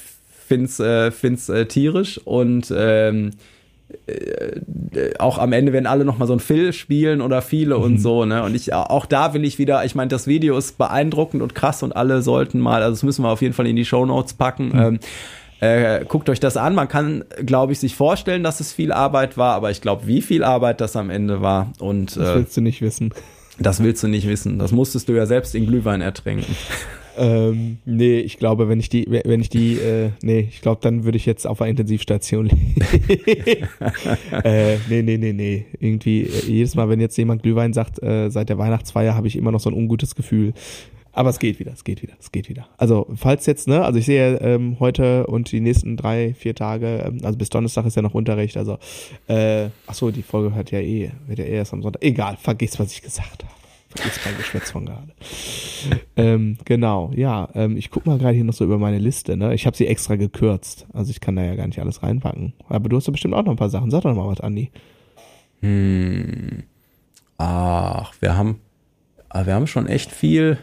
find's, äh, find's tierisch und ähm, auch am Ende werden alle noch mal so ein Phil spielen oder viele mhm. und so, ne? Und ich auch da will ich wieder, ich meine, das Video ist beeindruckend und krass und alle sollten mal, also das müssen wir auf jeden Fall in die Show Notes packen. Mhm. Ähm, äh, guckt euch das an. Man kann, glaube ich, sich vorstellen, dass es viel Arbeit war, aber ich glaube, wie viel Arbeit das am Ende war. Und, das willst äh, du nicht wissen. Das willst du nicht wissen. Das musstest du ja selbst in Glühwein ertränken. Ähm, nee, ich glaube, wenn ich die, wenn ich die, äh, nee, ich glaube, dann würde ich jetzt auf einer Intensivstation liegen. äh, nee, nee, nee, nee. Irgendwie, äh, jedes Mal, wenn jetzt jemand Glühwein sagt, äh, seit der Weihnachtsfeier habe ich immer noch so ein ungutes Gefühl. Aber es geht wieder, es geht wieder, es geht wieder. Also falls jetzt, ne, also ich sehe ähm, heute und die nächsten drei, vier Tage, ähm, also bis Donnerstag ist ja noch Unterricht, also äh, ach so, die Folge hat ja eh, wird ja eh erst am Sonntag. Egal, vergiss, was ich gesagt habe. Vergiss mein Geschwätz von gerade. ähm, genau, ja, ähm, ich guck mal gerade hier noch so über meine Liste, ne? Ich habe sie extra gekürzt, also ich kann da ja gar nicht alles reinpacken. Aber du hast doch bestimmt auch noch ein paar Sachen. Sag doch noch mal was, Andi. Hm. Ach, wir haben, ah, wir haben schon echt viel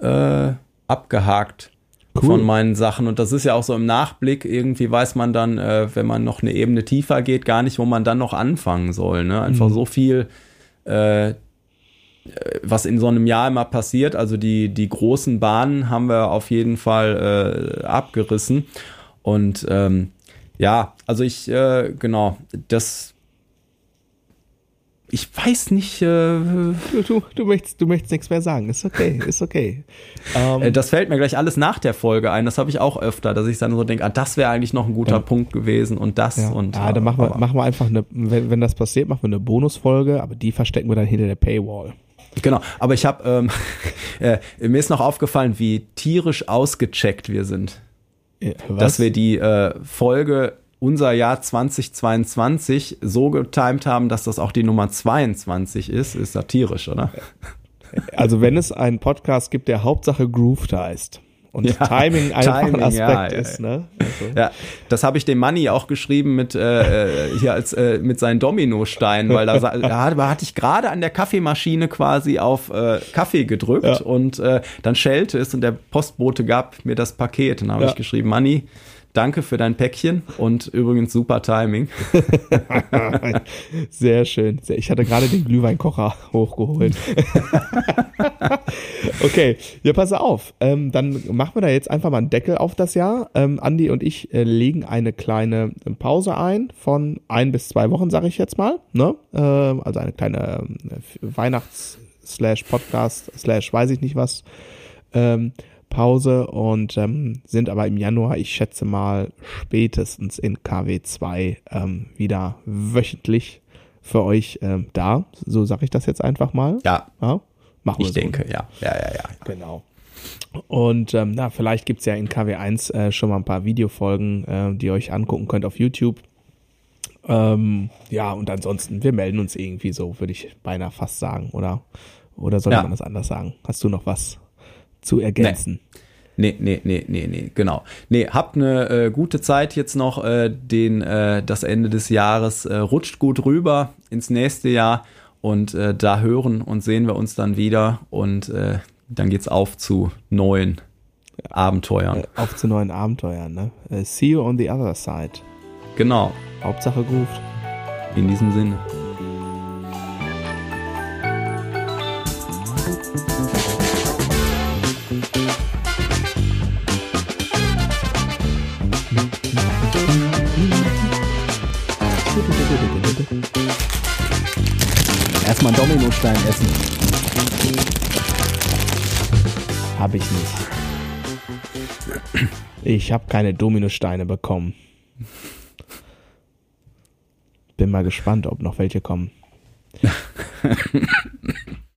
äh, abgehakt cool. von meinen Sachen. Und das ist ja auch so im Nachblick, irgendwie weiß man dann, äh, wenn man noch eine Ebene tiefer geht, gar nicht, wo man dann noch anfangen soll. Ne? Einfach mhm. so viel, äh, was in so einem Jahr immer passiert. Also die, die großen Bahnen haben wir auf jeden Fall äh, abgerissen. Und ähm, ja, also ich, äh, genau, das ich weiß nicht. Äh, du, du, du, möchtest, du möchtest nichts mehr sagen. Ist okay, ist okay. Ähm, äh, das fällt mir gleich alles nach der Folge ein. Das habe ich auch öfter, dass ich dann so denke, ah, das wäre eigentlich noch ein guter ja. Punkt gewesen und das ja. und. Ja, dann machen wir, machen wir einfach eine, wenn, wenn das passiert, machen wir eine Bonusfolge, aber die verstecken wir dann hinter der Paywall. Genau, aber ich habe, ähm, äh, mir ist noch aufgefallen, wie tierisch ausgecheckt wir sind. Ja, dass wir die äh, Folge unser Jahr 2022 so getimt haben, dass das auch die Nummer 22 ist, ist satirisch, oder? Also wenn es einen Podcast gibt, der Hauptsache Grooved heißt und ja, Timing einfach Timing, ein Aspekt ja, ist, ne? Also. Ja, das habe ich dem Manni auch geschrieben mit äh, äh hier als äh, mit seinen Dominosteinen, weil da, da, da hatte ich gerade an der Kaffeemaschine quasi auf äh, Kaffee gedrückt ja. und äh, dann schellte es und der Postbote gab mir das Paket. Und dann habe ich geschrieben, Manni, Danke für dein Päckchen und übrigens super Timing. Sehr schön. Ich hatte gerade den Glühweinkocher hochgeholt. okay, ja, pass auf. Ähm, dann machen wir da jetzt einfach mal einen Deckel auf das Jahr. Ähm, Andi und ich äh, legen eine kleine Pause ein von ein bis zwei Wochen, sage ich jetzt mal. Ne? Äh, also eine kleine äh, Weihnachts- slash Podcast slash weiß ich nicht was ähm, Pause und ähm, sind aber im Januar, ich schätze mal, spätestens in KW2 ähm, wieder wöchentlich für euch ähm, da. So sage ich das jetzt einfach mal. Ja. ja? Machen wir ich so. denke, ja. Ja, ja, ja. Genau. Und ähm, na, vielleicht gibt's ja in KW1 äh, schon mal ein paar Videofolgen, äh, die ihr euch angucken könnt auf YouTube. Ähm, ja, und ansonsten, wir melden uns irgendwie so, würde ich beinahe fast sagen, oder? Oder sollte ja. man das anders sagen? Hast du noch was zu ergänzen? Nee. Nee, nee, nee, nee, genau. Nee, habt eine äh, gute Zeit jetzt noch, äh, den, äh, das Ende des Jahres äh, rutscht gut rüber ins nächste Jahr und äh, da hören und sehen wir uns dann wieder und äh, dann geht's auf zu neuen. Abenteuern. Auf zu neuen Abenteuern, ne? See you on the other side. Genau. Hauptsache ruft. In diesem Sinne. Erstmal einen Dominostein essen. Hab ich nicht. Ich habe keine Dominosteine bekommen. Bin mal gespannt, ob noch welche kommen.